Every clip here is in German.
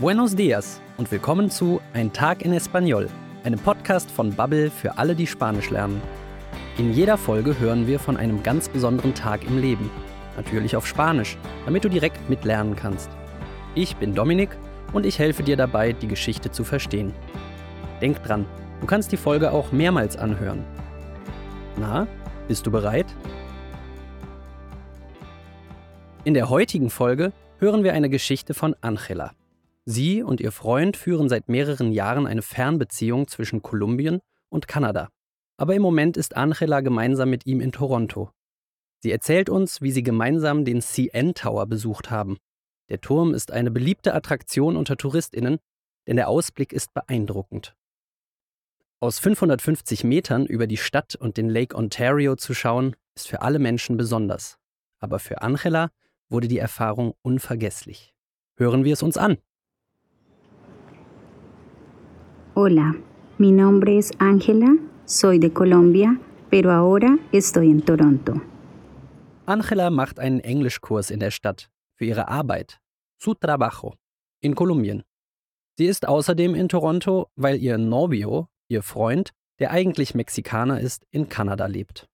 Buenos dias und willkommen zu Ein Tag in Espanol, einem Podcast von Bubble für alle, die Spanisch lernen. In jeder Folge hören wir von einem ganz besonderen Tag im Leben. Natürlich auf Spanisch, damit du direkt mitlernen kannst. Ich bin Dominik und ich helfe dir dabei, die Geschichte zu verstehen. Denk dran, du kannst die Folge auch mehrmals anhören. Na, bist du bereit? In der heutigen Folge hören wir eine Geschichte von Angela. Sie und ihr Freund führen seit mehreren Jahren eine Fernbeziehung zwischen Kolumbien und Kanada. Aber im Moment ist Angela gemeinsam mit ihm in Toronto. Sie erzählt uns, wie sie gemeinsam den CN Tower besucht haben. Der Turm ist eine beliebte Attraktion unter Touristinnen, denn der Ausblick ist beeindruckend. Aus 550 Metern über die Stadt und den Lake Ontario zu schauen, ist für alle Menschen besonders. Aber für Angela wurde die Erfahrung unvergesslich. Hören wir es uns an. Hola, mi nombre es Ángela, soy de Colombia, pero ahora estoy en Toronto. Angela macht einen Englischkurs in der Stadt für ihre Arbeit, su trabajo, in Kolumbien. Sie ist außerdem in Toronto, weil ihr Novio, ihr Freund, der eigentlich Mexikaner ist, in Kanada lebt.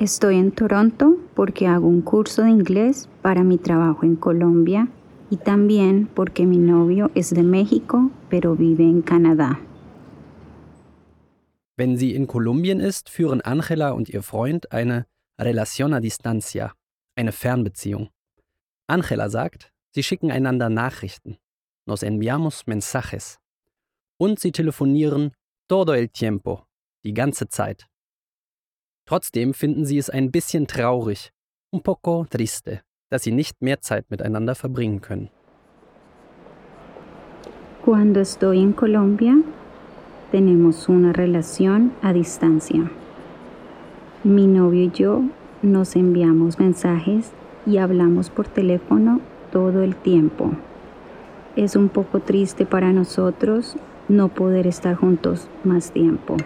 Estoy en Toronto porque hago un curso de inglés para mi trabajo en Colombia y también porque mi novio es de México, pero vive en Canadá. Wenn sie in Kolumbien ist, führen Angela und ihr Freund eine Relación a Distancia, eine Fernbeziehung. Angela sagt, sie schicken einander Nachrichten. Nos enviamos mensajes. Und sie telefonieren todo el tiempo, die ganze Zeit. Trotzdem finden sie es ein bisschen traurig, un poco triste, dass sie nicht mehr Zeit miteinander verbringen können. Cuando estoy en Colombia, tenemos una relación a distancia. Mi novio y yo nos enviamos mensajes y hablamos por teléfono todo el tiempo. Es un poco triste para nosotros no poder estar juntos más tiempo.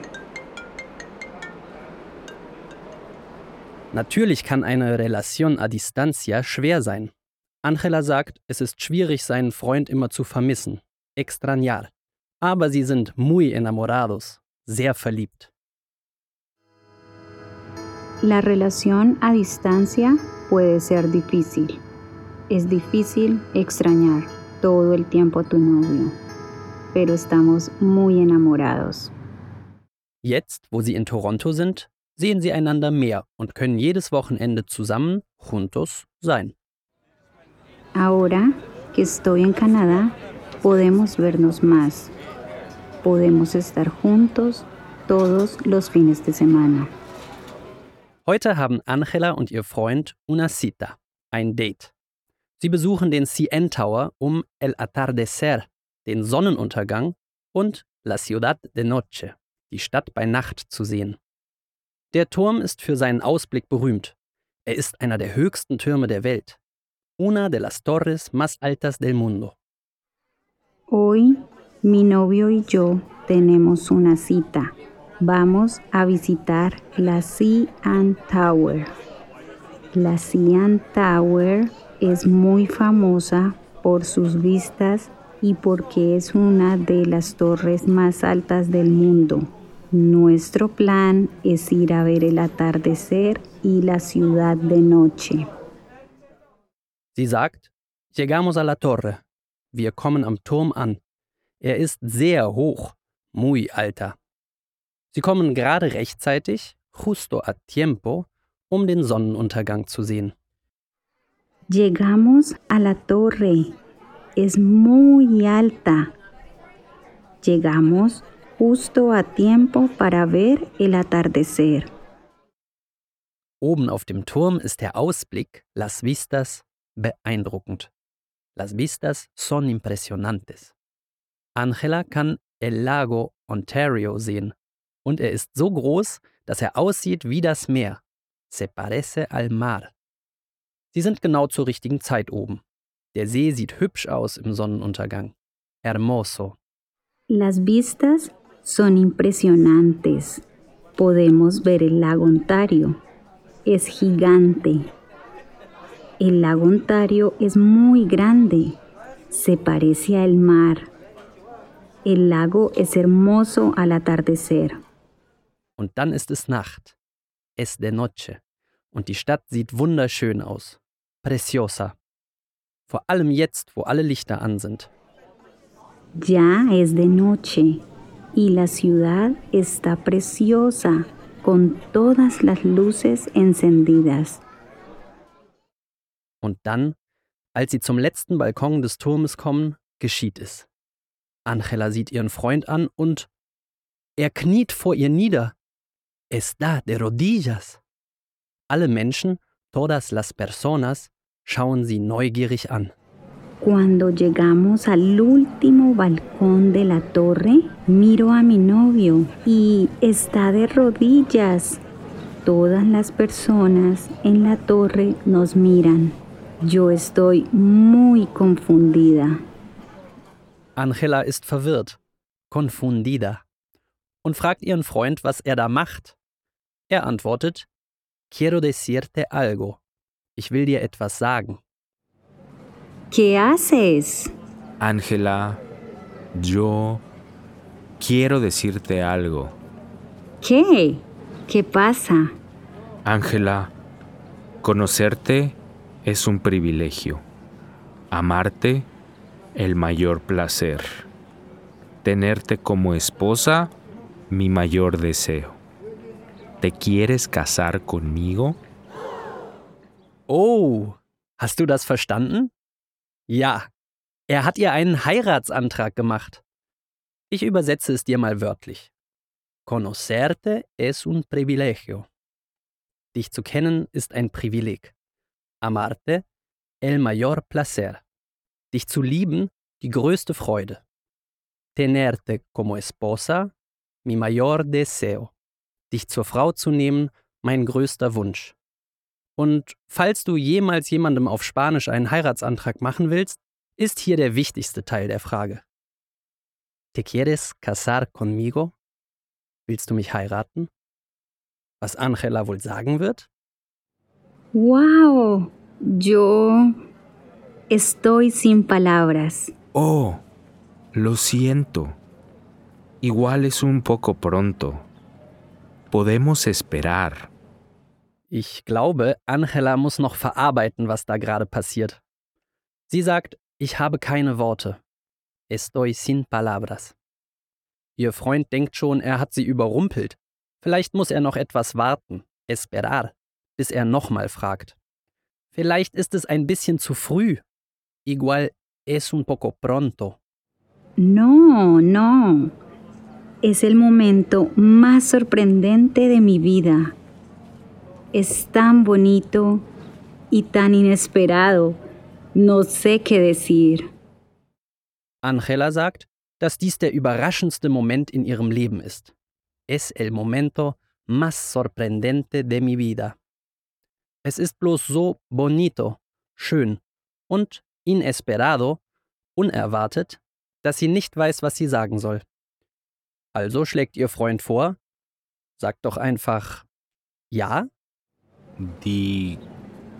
Natürlich kann eine Relation a distancia schwer sein. Angela sagt, es ist schwierig, seinen Freund immer zu vermissen. Extrañar. Aber sie sind muy enamorados. Sehr verliebt. La relación a distancia puede ser difícil. Es difícil extrañar todo el tiempo a tu novio, pero estamos muy enamorados. Jetzt, wo sie in Toronto sind, sehen sie einander mehr und können jedes Wochenende zusammen, juntos, sein. Ahora que estoy en Canadá, podemos vernos más. Podemos estar juntos todos los fines de semana. Heute haben Angela und ihr Freund una cita, ein Date. Sie besuchen den CN Tower, um El Atardecer, den Sonnenuntergang, und La Ciudad de Noche, die Stadt bei Nacht, zu sehen. Der Turm ist für seinen Ausblick berühmt. Er ist einer der höchsten Türme der Welt. Una de las torres más altas del mundo. Hoy mi novio y yo tenemos una cita. Vamos a visitar la Cian Tower. La Cian Tower es muy famosa por sus vistas y porque es una de las torres más altas del mundo. Nuestro plan es ir a ver el atardecer y la ciudad de noche. Sie sagt, llegamos a la torre. Wir kommen am Turm an. Er ist sehr hoch, muy alta. Sie kommen gerade rechtzeitig, justo a tiempo, um den Sonnenuntergang zu sehen. Llegamos a la torre. Es muy alta. Llegamos justo a tiempo para ver el atardecer. Oben auf dem Turm ist der Ausblick, Las Vistas, beeindruckend. Las Vistas son impresionantes. Angela kann El Lago Ontario sehen und er ist so groß, dass er aussieht wie das Meer. Se parece al mar. Sie sind genau zur richtigen Zeit oben. Der See sieht hübsch aus im Sonnenuntergang. Hermoso. Las vistas son impresionantes. Podemos ver el lago Ontario. Es gigante. El lago Ontario es muy grande. se parece al mar. El lago es hermoso al atardecer. Und dann ist es Nacht. Es de noche. Und die Stadt sieht wunderschön aus. Preciosa. Vor allem jetzt, wo alle Lichter an sind. Ya es de noche y la ciudad está preciosa con todas las luces encendidas. Und dann, als sie zum letzten Balkon des Turmes kommen, geschieht es. Angela sieht ihren Freund an und er kniet vor ihr nieder. Está de rodillas. Alle Menschen, todas las personas, schauen sie neugierig an. Cuando llegamos al último balcón de la torre, miro a mi novio y está de rodillas. Todas las personas en la torre nos miran. Yo estoy muy confundida. Angela ist verwirrt, confundida, und fragt ihren Freund, was er da macht. Er antwortet, Quiero decirte algo. Ich will dir etwas sagen. ¿Qué haces? Ángela, yo quiero decirte algo. ¿Qué? ¿Qué pasa? Ángela, conocerte es un privilegio. Amarte, el mayor placer. Tenerte como esposa, mi mayor deseo. ¿Te quieres casar conmigo? Oh, hast du das verstanden? Ja, er hat ihr einen Heiratsantrag gemacht. Ich übersetze es dir mal wörtlich. Conocerte es un privilegio. Dich zu kennen ist ein Privileg. Amarte el mayor placer. Dich zu lieben die größte Freude. Tenerte como esposa mi mayor deseo. Dich zur Frau zu nehmen mein größter Wunsch. Und falls du jemals jemandem auf Spanisch einen Heiratsantrag machen willst, ist hier der wichtigste Teil der Frage. ¿Te quieres casar conmigo? Willst du mich heiraten? Was Angela wohl sagen wird? ¡Wow! Yo estoy sin palabras. Oh, lo siento. Igual es un poco pronto. Podemos esperar. Ich glaube, Angela muss noch verarbeiten, was da gerade passiert. Sie sagt, ich habe keine Worte. Estoy sin palabras. Ihr Freund denkt schon, er hat sie überrumpelt. Vielleicht muss er noch etwas warten, esperar, bis er nochmal fragt. Vielleicht ist es ein bisschen zu früh. Igual es un poco pronto. No, no. Es el momento más sorprendente de mi vida. Es tan bonito y tan inesperado. No sé qué decir. Angela sagt, dass dies der überraschendste Moment in ihrem Leben ist. Es el momento más sorprendente de mi vida. Es ist bloß so bonito, schön und inesperado, unerwartet, dass sie nicht weiß, was sie sagen soll. Also schlägt ihr Freund vor, sagt doch einfach ja Di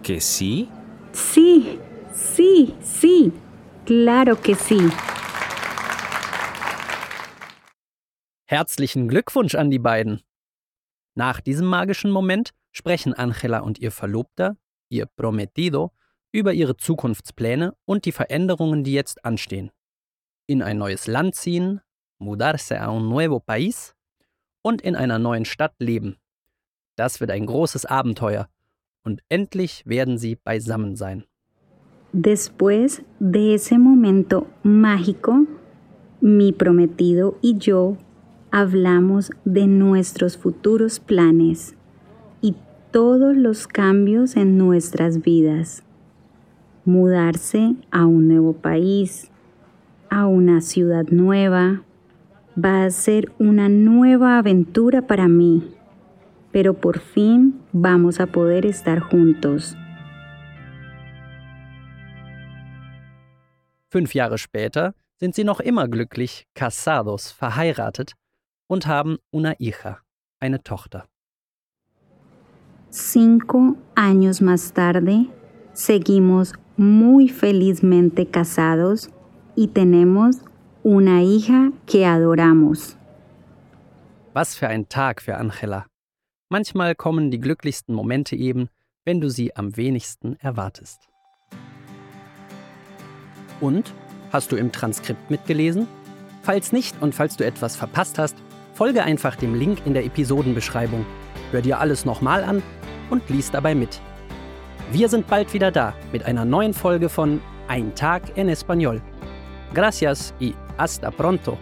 que sí. Sí, sí, sí. Claro que sí. Herzlichen Glückwunsch an die beiden. Nach diesem magischen Moment sprechen Angela und ihr Verlobter, ihr Prometido, über ihre Zukunftspläne und die Veränderungen, die jetzt anstehen. In ein neues Land ziehen, mudarse a un nuevo país und in einer neuen Stadt leben. Das wird ein großes Abenteuer und endlich werden sie beisammen sein. Después de ese momento mágico, mi prometido y yo hablamos de nuestros futuros planes y todos los cambios en nuestras vidas. Mudarse a un nuevo país, a una ciudad nueva, va a ser una nueva aventura para mí, pero por fin vamos a poder estar juntos. Fünf Jahre später sind sie noch immer glücklich, casados, verheiratet und haben una hija, eine Tochter. Cinco años más tarde, seguimos muy felizmente casados y tenemos una hija que adoramos. Was für ein Tag für Angela. Manchmal kommen die glücklichsten Momente eben, wenn du sie am wenigsten erwartest. Und? Hast du im Transkript mitgelesen? Falls nicht und falls du etwas verpasst hast, folge einfach dem Link in der Episodenbeschreibung. Hör dir alles nochmal an und lies dabei mit. Wir sind bald wieder da mit einer neuen Folge von Ein Tag en Español. Gracias y hasta pronto.